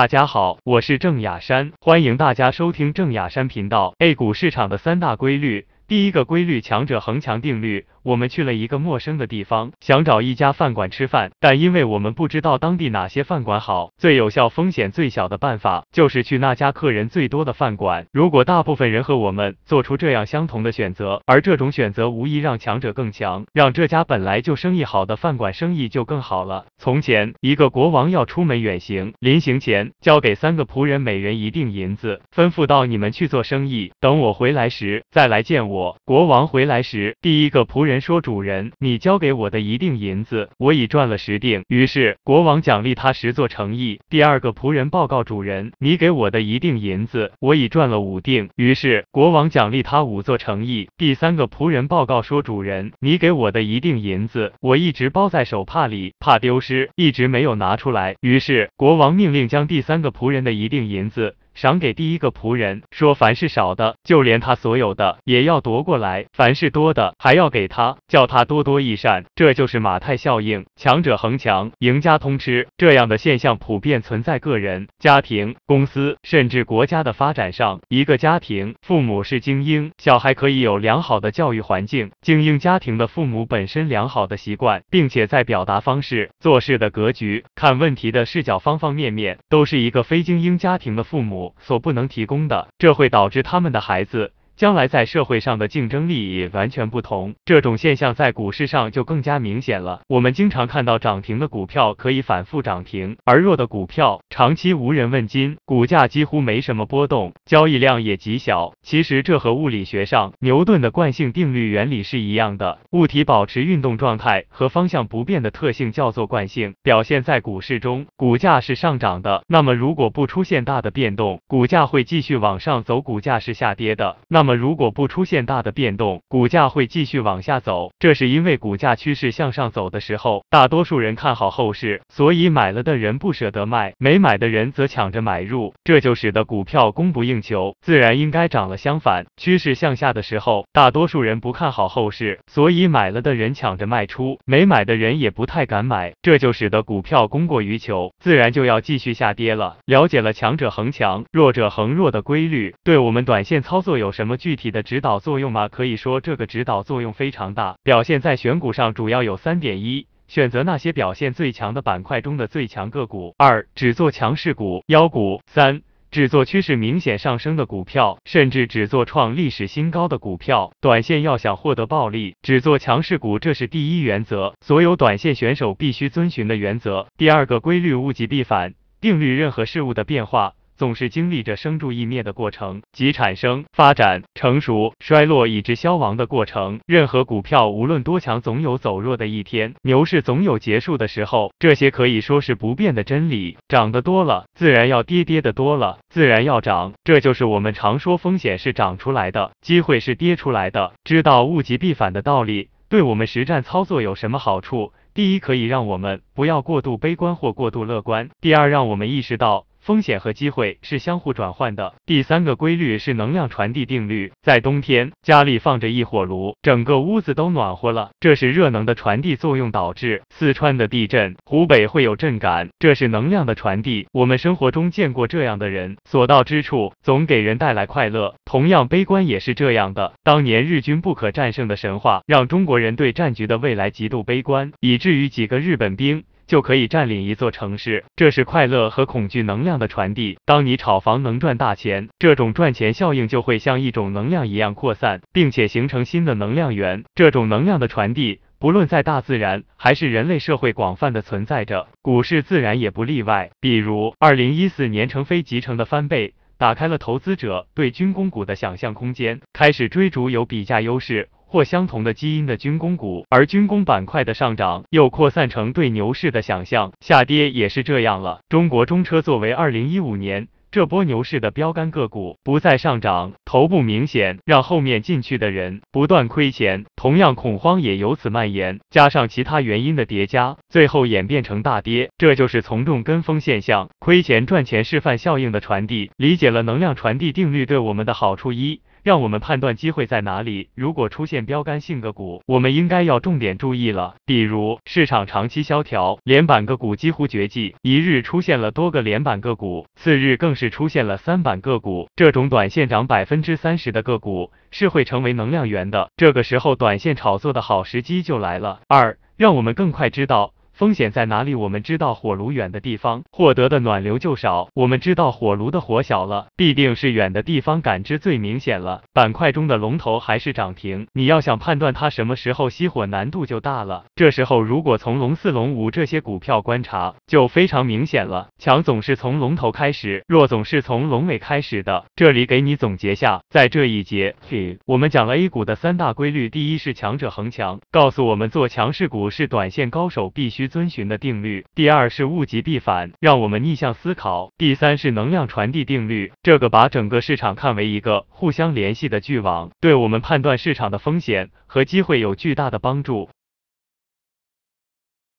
大家好，我是郑雅山，欢迎大家收听郑雅山频道。A 股市场的三大规律，第一个规律，强者恒强定律。我们去了一个陌生的地方，想找一家饭馆吃饭，但因为我们不知道当地哪些饭馆好，最有效、风险最小的办法就是去那家客人最多的饭馆。如果大部分人和我们做出这样相同的选择，而这种选择无疑让强者更强，让这家本来就生意好的饭馆生意就更好了。从前，一个国王要出门远行，临行前交给三个仆人每人一锭银子，吩咐到：“你们去做生意，等我回来时再来见我。”国王回来时，第一个仆人。人说：“主人，你交给我的一锭银子，我已赚了十锭。”于是国王奖励他十座城邑。第二个仆人报告主人：“你给我的一锭银子，我已赚了五锭。”于是国王奖励他五座城邑。第三个仆人报告说：“主人，你给我的一锭银子，我一直包在手帕里，怕丢失，一直没有拿出来。”于是国王命令将第三个仆人的一锭银子。赏给第一个仆人，说凡是少的，就连他所有的也要夺过来；凡是多的，还要给他，叫他多多益善。这就是马太效应，强者恒强，赢家通吃。这样的现象普遍存在个人、家庭、公司，甚至国家的发展上。一个家庭，父母是精英，小孩可以有良好的教育环境。精英家庭的父母本身良好的习惯，并且在表达方式、做事的格局、看问题的视角方方面面，都是一个非精英家庭的父母。所不能提供的，这会导致他们的孩子。将来在社会上的竞争力也完全不同，这种现象在股市上就更加明显了。我们经常看到涨停的股票可以反复涨停，而弱的股票长期无人问津，股价几乎没什么波动，交易量也极小。其实这和物理学上牛顿的惯性定律原理是一样的，物体保持运动状态和方向不变的特性叫做惯性，表现在股市中，股价是上涨的。那么如果不出现大的变动，股价会继续往上走；股价是下跌的，那么么。如果不出现大的变动，股价会继续往下走。这是因为股价趋势向上走的时候，大多数人看好后市，所以买了的人不舍得卖，没买的人则抢着买入，这就使得股票供不应求，自然应该涨了。相反，趋势向下的时候，大多数人不看好后市，所以买了的人抢着卖出，没买的人也不太敢买，这就使得股票供过于求，自然就要继续下跌了。了解了强者恒强，弱者恒弱的规律，对我们短线操作有什么？具体的指导作用吗？可以说这个指导作用非常大，表现在选股上主要有三点：一、选择那些表现最强的板块中的最强个股；二、只做强势股、妖股；三、只做趋势明显上升的股票，甚至只做创历史新高的股票。短线要想获得暴利，只做强势股，这是第一原则，所有短线选手必须遵循的原则。第二个规律，物极必反定律，任何事物的变化。总是经历着生住异灭的过程，即产生、发展、成熟、衰落以至消亡的过程。任何股票无论多强，总有走弱的一天；牛市总有结束的时候。这些可以说是不变的真理。涨得多了，自然要跌；跌的多了，自然要涨。这就是我们常说，风险是涨出来的，机会是跌出来的。知道物极必反的道理，对我们实战操作有什么好处？第一，可以让我们不要过度悲观或过度乐观；第二，让我们意识到。风险和机会是相互转换的。第三个规律是能量传递定律。在冬天，家里放着一火炉，整个屋子都暖和了，这是热能的传递作用导致。四川的地震，湖北会有震感，这是能量的传递。我们生活中见过这样的人，所到之处总给人带来快乐。同样，悲观也是这样的。当年日军不可战胜的神话，让中国人对战局的未来极度悲观，以至于几个日本兵。就可以占领一座城市，这是快乐和恐惧能量的传递。当你炒房能赚大钱，这种赚钱效应就会像一种能量一样扩散，并且形成新的能量源。这种能量的传递，不论在大自然还是人类社会，广泛的存在着，股市自然也不例外。比如，二零一四年成飞集成的翻倍，打开了投资者对军工股的想象空间，开始追逐有比价优势。或相同的基因的军工股，而军工板块的上涨又扩散成对牛市的想象，下跌也是这样了。中国中车作为二零一五年这波牛市的标杆个股，不再上涨，头部明显，让后面进去的人不断亏钱，同样恐慌也由此蔓延，加上其他原因的叠加，最后演变成大跌。这就是从众跟风现象，亏钱赚钱示范效应的传递。理解了能量传递定律对我们的好处一。让我们判断机会在哪里。如果出现标杆性个股，我们应该要重点注意了。比如市场长期萧条，连板个股几乎绝迹，一日出现了多个连板个股，次日更是出现了三板个股，这种短线涨百分之三十的个股是会成为能量源的。这个时候，短线炒作的好时机就来了。二，让我们更快知道。风险在哪里？我们知道火炉远的地方，获得的暖流就少。我们知道火炉的火小了，必定是远的地方感知最明显了。板块中的龙头还是涨停，你要想判断它什么时候熄火，难度就大了。这时候如果从龙四、龙五这些股票观察，就非常明显了。强总是从龙头开始，弱总是从龙尾开始的。这里给你总结下，在这一节，我们讲了 A 股的三大规律：第一是强者恒强，告诉我们做强势股是短线高手必须。遵循的定律。第二是物极必反，让我们逆向思考。第三是能量传递定律，这个把整个市场看为一个互相联系的巨网，对我们判断市场的风险和机会有巨大的帮助。